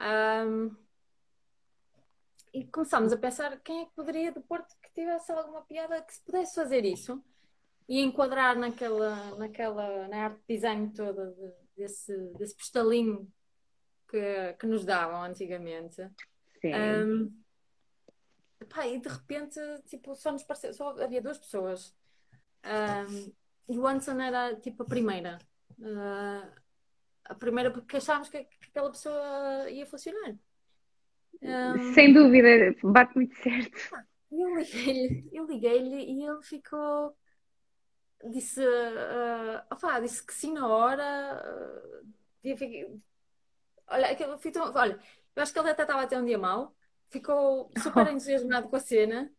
Um, e começámos a pensar quem é que poderia do Porto que tivesse alguma piada que se pudesse fazer isso e enquadrar naquela, naquela na arte de design toda de, desse, desse postalinho que, que nos davam antigamente.
Sim. Um,
pá, e de repente, tipo, só nos pareceu, só havia duas pessoas. Um, e o Anson era tipo a primeira. Uh, a primeira porque achávamos que, que aquela pessoa ia funcionar.
Um... Sem dúvida, bate muito certo.
Eu liguei-lhe eu liguei-lhe e ele ficou. Disse, uh, opa, disse que sim na hora. Uh, fiquei... Olha, aquilo, tão... Olha, eu acho que ele até estava até um dia mau. Ficou super oh. entusiasmado com a cena.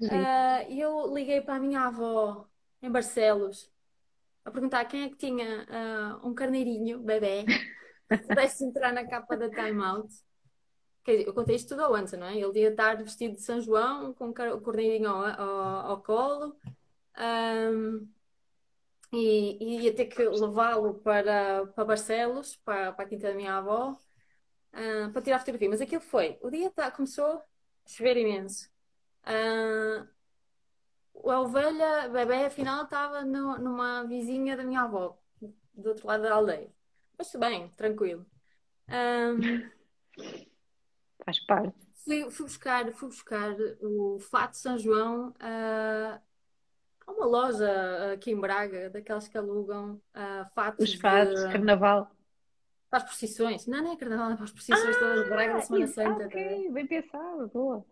Uh, e eu liguei para a minha avó em Barcelos a perguntar quem é que tinha uh, um carneirinho, bebê, que pudesse entrar na capa da Time Out eu contei isto tudo ao antes, não é? Ele ia estar vestido de São João, com o corneirinho ao, ao, ao colo, um, e, e, ia ter que levá-lo para, para Barcelos, para, para a quinta da minha avó, uh, para tirar fotografia. Mas aquilo foi, o dia tá, começou a chover imenso. Uh, a ovelha, bebê, afinal, estava numa vizinha da minha avó, do outro lado da aldeia. Mas bem, tranquilo. Um,
Faz parte.
fui, fui, buscar, fui buscar o fato de São João a, a uma loja aqui em Braga, daquelas que alugam uh, fatos.
Os fatos, de... carnaval.
Para as procissões. Não, não é carnaval, é para as procissões ah, todas de Braga da Semana Santa.
Ok, tá bem pensado, boa.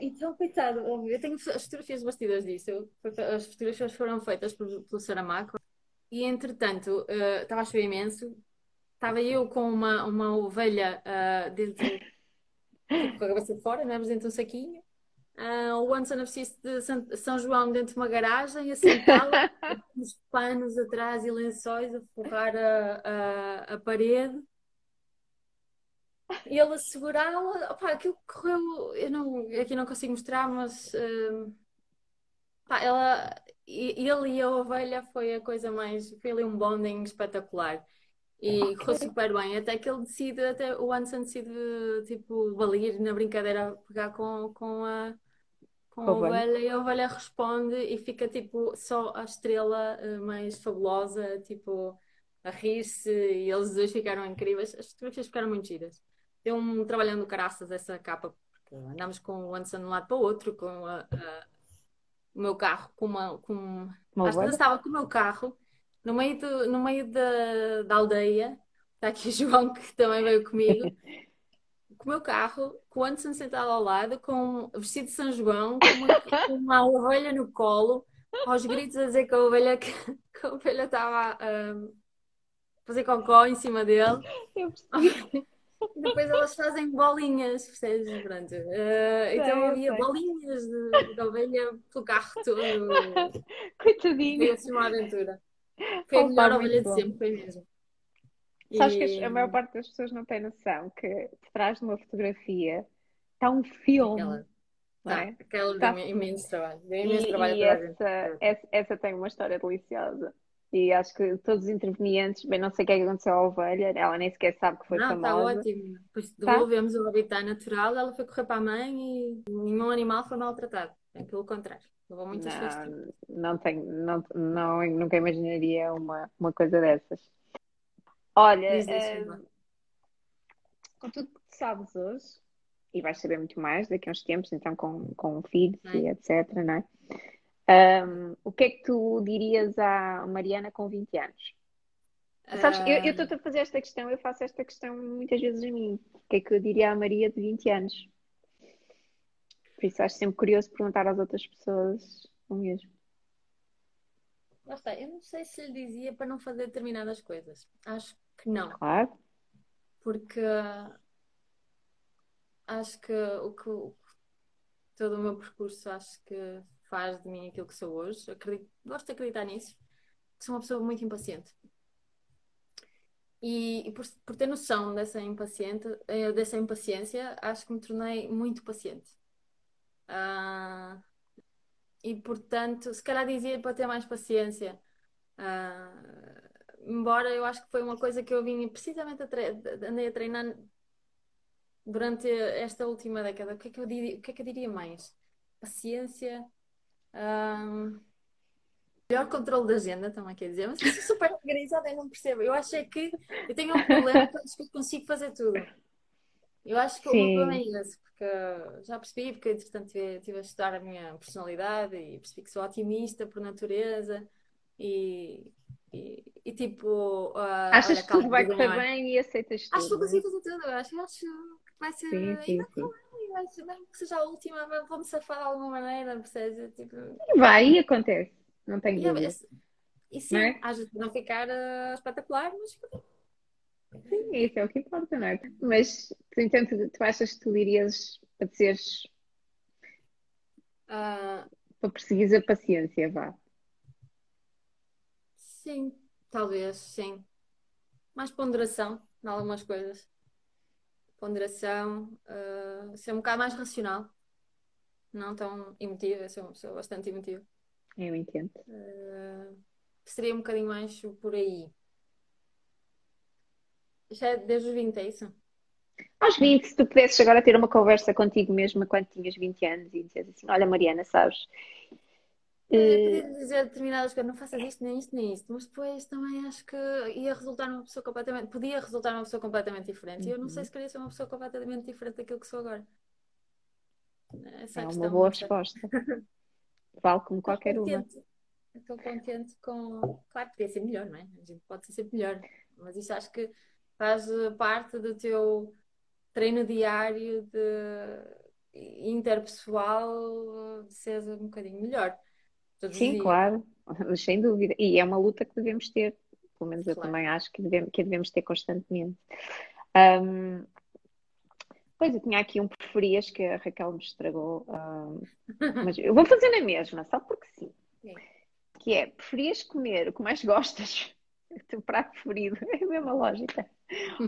Então, coitado, eu tenho as fotografias bastidores disso. As fotografias foram feitas pelo Saramaco. E entretanto, uh, estava a chover imenso. Estava eu com uma, uma ovelha uh, dentro, tipo, com a cabeça de fora, né? mas dentro de um saquinho. Uh, o Anderson a de São João dentro de uma garagem, a sentá-la, com os panos atrás e lençóis a forrar a, a, a parede. E ele a segurá-la, aquilo correu, eu não, aqui não consigo mostrar, mas uh, pá, ela, ele e a ovelha foi a coisa mais, foi ali um bonding espetacular. E okay. correu super bem, até que ele decide, até o Anderson decide, tipo, valer na brincadeira, pegar com, com a, com a ovelha e a ovelha responde e fica, tipo, só a estrela uh, mais fabulosa, tipo, a rir-se e eles dois ficaram incríveis. As fotografias ficaram muito giras. Deu um trabalhando caraças essa capa, porque andámos com o Anderson de um lado para o outro, com a, a, o meu carro, com uma. Com... Uma Acho que estava com o meu carro no meio, do, no meio da, da aldeia. Está aqui o João, que também veio comigo. com o meu carro, com o Anderson sentado ao lado, com vestido de São João, com uma, com uma ovelha no colo, aos gritos a dizer que a ovelha, que, que a ovelha estava a um, fazer cocó em cima dele. Depois elas fazem bolinhas, percebes? Pronto. Uh, então havia bolinhas de, de, ovelha pelo carro todo.
Coitadinho.
Foi assim uma aventura. Foi a melhor ovelha de sempre, foi mesmo.
Sabes e... que a maior parte das pessoas não tem noção que por trás de uma fotografia está um filme. Aquela,
não é? aquela tá. deu imenso trabalho. Deu imenso e, trabalho e
essa, essa, essa tem uma história deliciosa. E acho que todos os intervenientes, bem, não sei o que é que aconteceu à ovelha, ela nem sequer sabe que foi não,
famosa. Não, está ótimo. Depois tá? devolvemos tá? o habitat natural, ela foi correr para a mãe e nenhum animal foi maltratado. É pelo contrário. Levou muitas
não, não tenho, não, não, nunca imaginaria uma, uma coisa dessas. Olha, é, com tudo que sabes hoje, e vais saber muito mais daqui a uns tempos, então com, com filhos e etc, não é? Um, o que é que tu dirias à Mariana com 20 anos? Sabes, eu estou a fazer esta questão, eu faço esta questão muitas vezes a mim. O que é que eu diria à Maria de 20 anos? Por isso acho sempre curioso perguntar às outras pessoas o mesmo.
Lá está, eu não sei se lhe dizia para não fazer determinadas coisas. Acho que não.
Claro.
Porque acho que o que todo o meu percurso acho que faz de mim aquilo que sou hoje. Acredito, gosto de acreditar nisso. Sou uma pessoa muito impaciente. E, e por, por, ter noção dessa, impaciente, eh, dessa impaciência, acho que me tornei muito paciente. Uh, e portanto, se calhar dizia para ter mais paciência. Uh, embora eu acho que foi uma coisa que eu vim precisamente a andei a treinar durante esta última década. O que é que eu diria, o que é que eu diria mais? Paciência, um, melhor controle da agenda, também quer dizer, mas eu sou super organizada e não percebo. Eu acho é que eu tenho um problema que eu consigo fazer tudo. Eu acho que Sim. o problema é esse, porque já percebi, porque entretanto estive a estudar a minha personalidade e percebi que sou otimista por natureza e, e, e tipo. Uh,
Achas que tudo vai correr bem e aceitas tudo?
Acho que eu consigo fazer tudo, acho, acho que vai ser. Sim, sim, sim mas mesmo que seja a última, vou-me safar de alguma maneira, percebes? Tipo...
Vai e acontece, não tem dúvida.
E sim, é? às vezes não ficar uh, espetacular, mas
Sim, isso é o que importa, não é? Mas, então, tu, tu achas que tu irias para seres. Uh... para perseguir a paciência, vá?
Sim, talvez, sim. Mais ponderação em algumas coisas ponderação, uh, ser um bocado mais racional, não tão emotiva, sou uma pessoa bastante emotiva.
Eu entendo.
Uh, seria um bocadinho mais por aí. Já é desde os 20, é isso?
Aos 20, se tu pudesses agora ter uma conversa contigo mesma quando tinhas 20 anos e dizer assim: Olha, Mariana, sabes,
Podia eh, dizer determinadas coisas, não faças isto, nem isto, nem isto, mas depois também acho que ia resultar numa pessoa completamente, podia resultar numa pessoa completamente diferente. E eu não sei uhum. se queria ser uma pessoa completamente diferente daquilo que sou agora. Essa
é
a
uma boa resposta. Vale como qualquer uma.
estou contente com. Claro, podia ser melhor, não é? A gente pode ser sempre melhor. Mas isso acho que faz parte do teu treino diário de interpessoal de seres um bocadinho melhor. Todos os
Sim,
dias.
claro, mas sem dúvida. E é uma luta que devemos ter. Pelo menos eu
Claro.
também acho que devemos, que devemos ter constantemente. Ahm, pois eu tinha aqui um preferias que a Raquel me estragou. ahm, mas eu vou fazer na mesma, só porque sim.
Sim.
Que é, preferias comer o que mais gostas? O teu prato preferido. É a mesma lógica.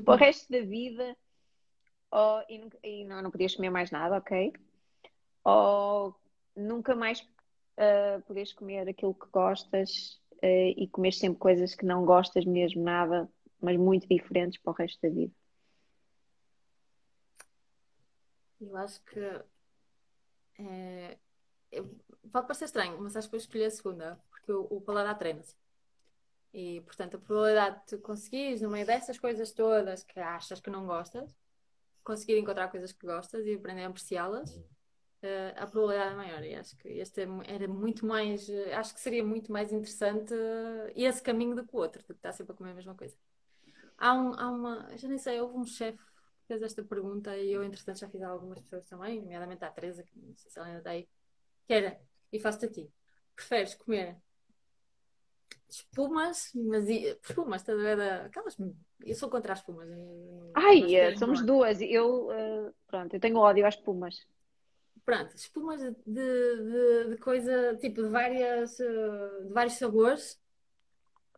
Para o resto da vida. Ou, e e não, não podias comer mais nada, ok? Ou nunca mais uh, podes comer aquilo que gostas uh, e comer sempre coisas que não gostas mesmo nada, mas muito diferentes para o resto da vida.
Eu acho que é, pode parecer estranho, mas acho que vou escolher a segunda, porque o, o paladar treina-se. E, portanto, a probabilidade de conseguires, no meio dessas coisas todas que achas que não gostas, conseguir encontrar coisas que gostas e aprender a apreciá-las, eh, a probabilidade é maior. E acho que este é era muito mais, eh, acho que seria muito mais interessante eh, esse caminho do que o outro, do que estar sempre a comer a mesma coisa. Há, um, há uma, já nem sei, houve um chefe que fez esta pergunta e eu, entretanto, já fiz a algumas pessoas também, nomeadamente à Teresa, que não sei se ela ainda está aí, que era, e faço-te a ti, preferes comer espumas, mas espumas, estás a ver? Aquelas, eu sou contra as espumas.
Ai, eh, somos duas. Eu, uh, pronto, eu tenho ódio às espumas.
Pronto, espumas de, de, de coisa, tipo, de várias, eh, de vários sabores,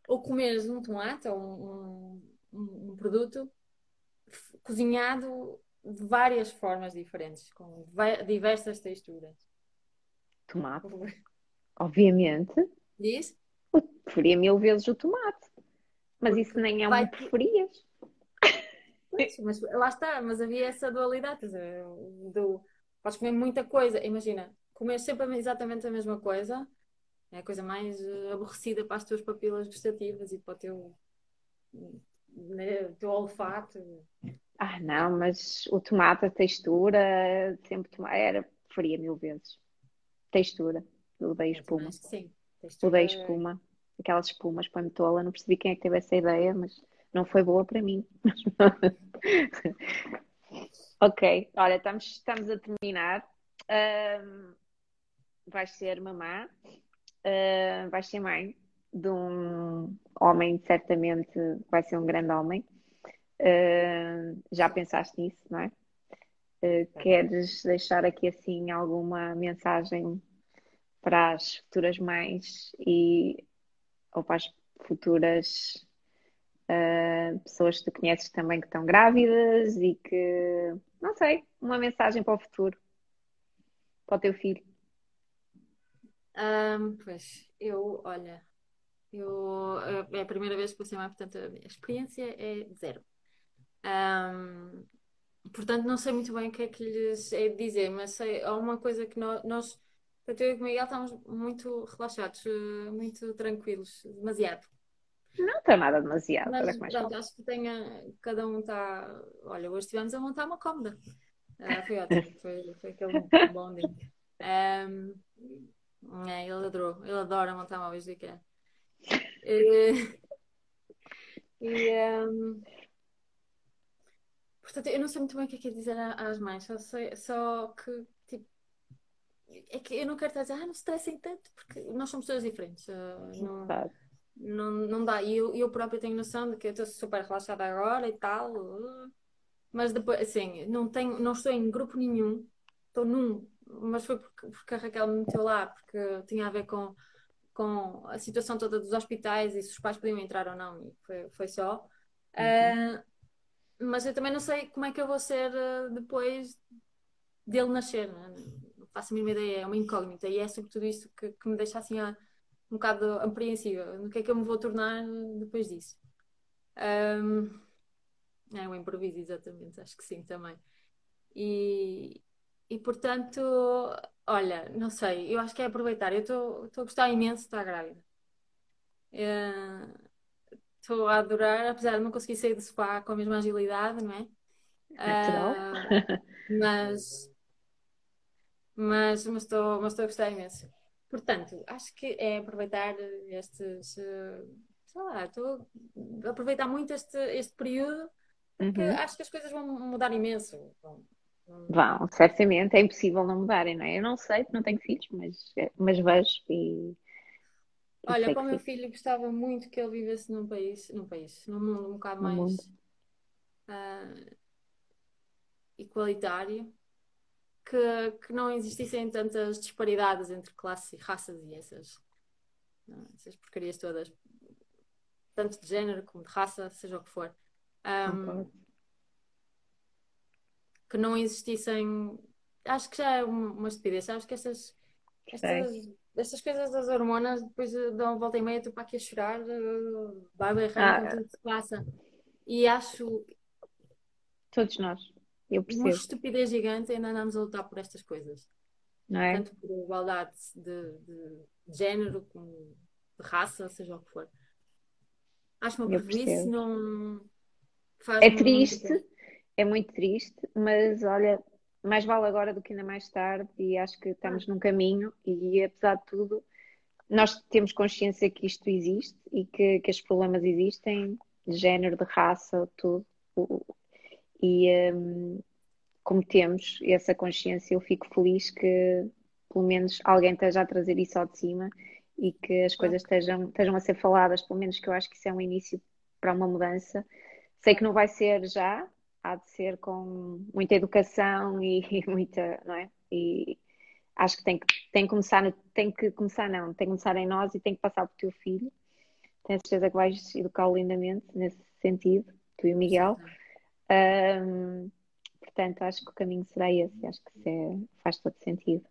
ou comeres um tomate ou um, um, um produto cozinhado de várias formas diferentes, com diversas texturas.
Tomate, obviamente.
Diz?
Eu preferia mil vezes o tomate. Mas isso nem é um
Vai-
preferias.
Pois, mas lá está, mas havia essa dualidade, do, podes comer muita coisa, imagina, comer sempre exatamente a mesma coisa é a coisa mais eh, aborrecida para as tuas papilas gustativas e para o teu, né, teu olfato.
Ah, não, mas o tomate, a textura, sempre tomate, era, preferia mil vezes. Textura. Odeio espuma.
Mas, sim,
Odeio
textura-
espuma. Aquelas espumas põe-me tola. Não percebi quem é que teve essa ideia, mas não foi boa para mim. Ok, olha, estamos, estamos a terminar. Ahm, vais ser mamã, ah, vais ser mãe de um homem, certamente vai ser um grande homem. Ah, já pensaste nisso, não é? Ah, queres deixar aqui assim alguma mensagem para as futuras mães e ou para as futuras ah, pessoas que tu conheces também que estão grávidas e que, não sei, uma mensagem para o futuro, para o teu filho.
Ahm, pois, eu, olha, eu, é a primeira vez que vou ser mãe, portanto, a minha experiência é zero. Ahm, portanto, não sei muito bem o que é que lhes é dizer, mas sei, há uma coisa que nós, nós eu e o Miguel estamos muito relaxados, eh, muito tranquilos, demasiado.
Não está nada demasiado,
Mas
mais
pronto, acho que tenha, cada um está. Olha, hoje estivemos a montar uma cómoda. Ah, foi ótimo, foi, foi aquele bom dia. Ahm, é, ele adorou, ele adora montar móveis do IKEA. E, e, ahm, portanto, eu não sei muito bem o que é que é dizer às mães, só, sei, só que tipo, é que eu não quero estar a dizer, ah, não se estressem tanto, porque nós somos todas diferentes. ah, não,
Sabe?
Não, não dá. E eu, eu própria tenho noção de que eu estou super relaxada agora e tal. uh, Mas depois, assim, não tenho, não estou em grupo nenhum. Estou num. Mas foi porque, porque a Raquel me meteu lá, porque tinha a ver com, com a situação toda dos hospitais e se os pais podiam entrar ou não. E foi, foi só. Ah, mas eu também não sei como é que eu vou ser ah, depois dele nascer. Né? Não faço a mínima ideia, é uma incógnita. E é sobretudo isso que, que me deixa assim ah, um bocado apreensiva. No que é que eu me vou tornar depois disso? Ahm, é um improviso, exatamente, acho que sim também. E, e portanto, olha, não sei, eu acho que é aproveitar. Eu estou a gostar imenso de estar grávida. Eh, Estou a adorar, apesar de não conseguir sair do sofá com a mesma agilidade, não é? Ah, mas mas, mas, estou, mas estou a gostar imenso. Portanto, acho que é aproveitar estes. Eh, sei lá, estou a aproveitar muito este, este período porque uhum. acho que as coisas vão mudar imenso. Vão,
vão, certamente. É impossível não mudarem, não é? Eu não sei, não tenho filhos, mas, mas vejo e.
Olha, para o meu filho gostava muito que ele vivesse num país, num país, num mundo um bocado mais uh, igualitário que, que não existissem tantas disparidades entre classes e raças e essas, essas porcarias todas, tanto de género como de raça, seja o que for. Um, que não existissem. Acho que já é uma estupidez. Acho que estas, estas, estas coisas das hormonas depois dão volta e meia, tu para aqui a chorar, vai berrar ah, tudo se passa. E acho.
Todos nós. Eu percebo.
Uma estupidez gigante ainda andamos a lutar por estas coisas.
Não é?
Tanto por igualdade de, de, de género como de raça, seja o que for. Acho uma preguiça não.
Faz é triste, muito é muito triste, mas olha, mais vale agora do que ainda mais tarde e acho que estamos ah. num caminho e apesar de tudo, nós temos consciência que isto existe e que, que estes problemas existem, de género, de raça, tudo. E um, como temos essa consciência, eu fico feliz que pelo menos alguém esteja a trazer isso ao de cima e que as coisas estejam, estejam a ser faladas, pelo menos que eu acho que isso é um início para uma mudança. Sei que não vai ser já, há de ser com muita educação e, muita, não é? E acho que tem que, tem que começar, tem que começar não, tem que começar em nós e tem que passar para o teu filho. Tenho certeza que vais educá-lo lindamente nesse sentido, tu e o Miguel. Um, portanto, acho que o caminho será esse, acho que é, faz todo sentido.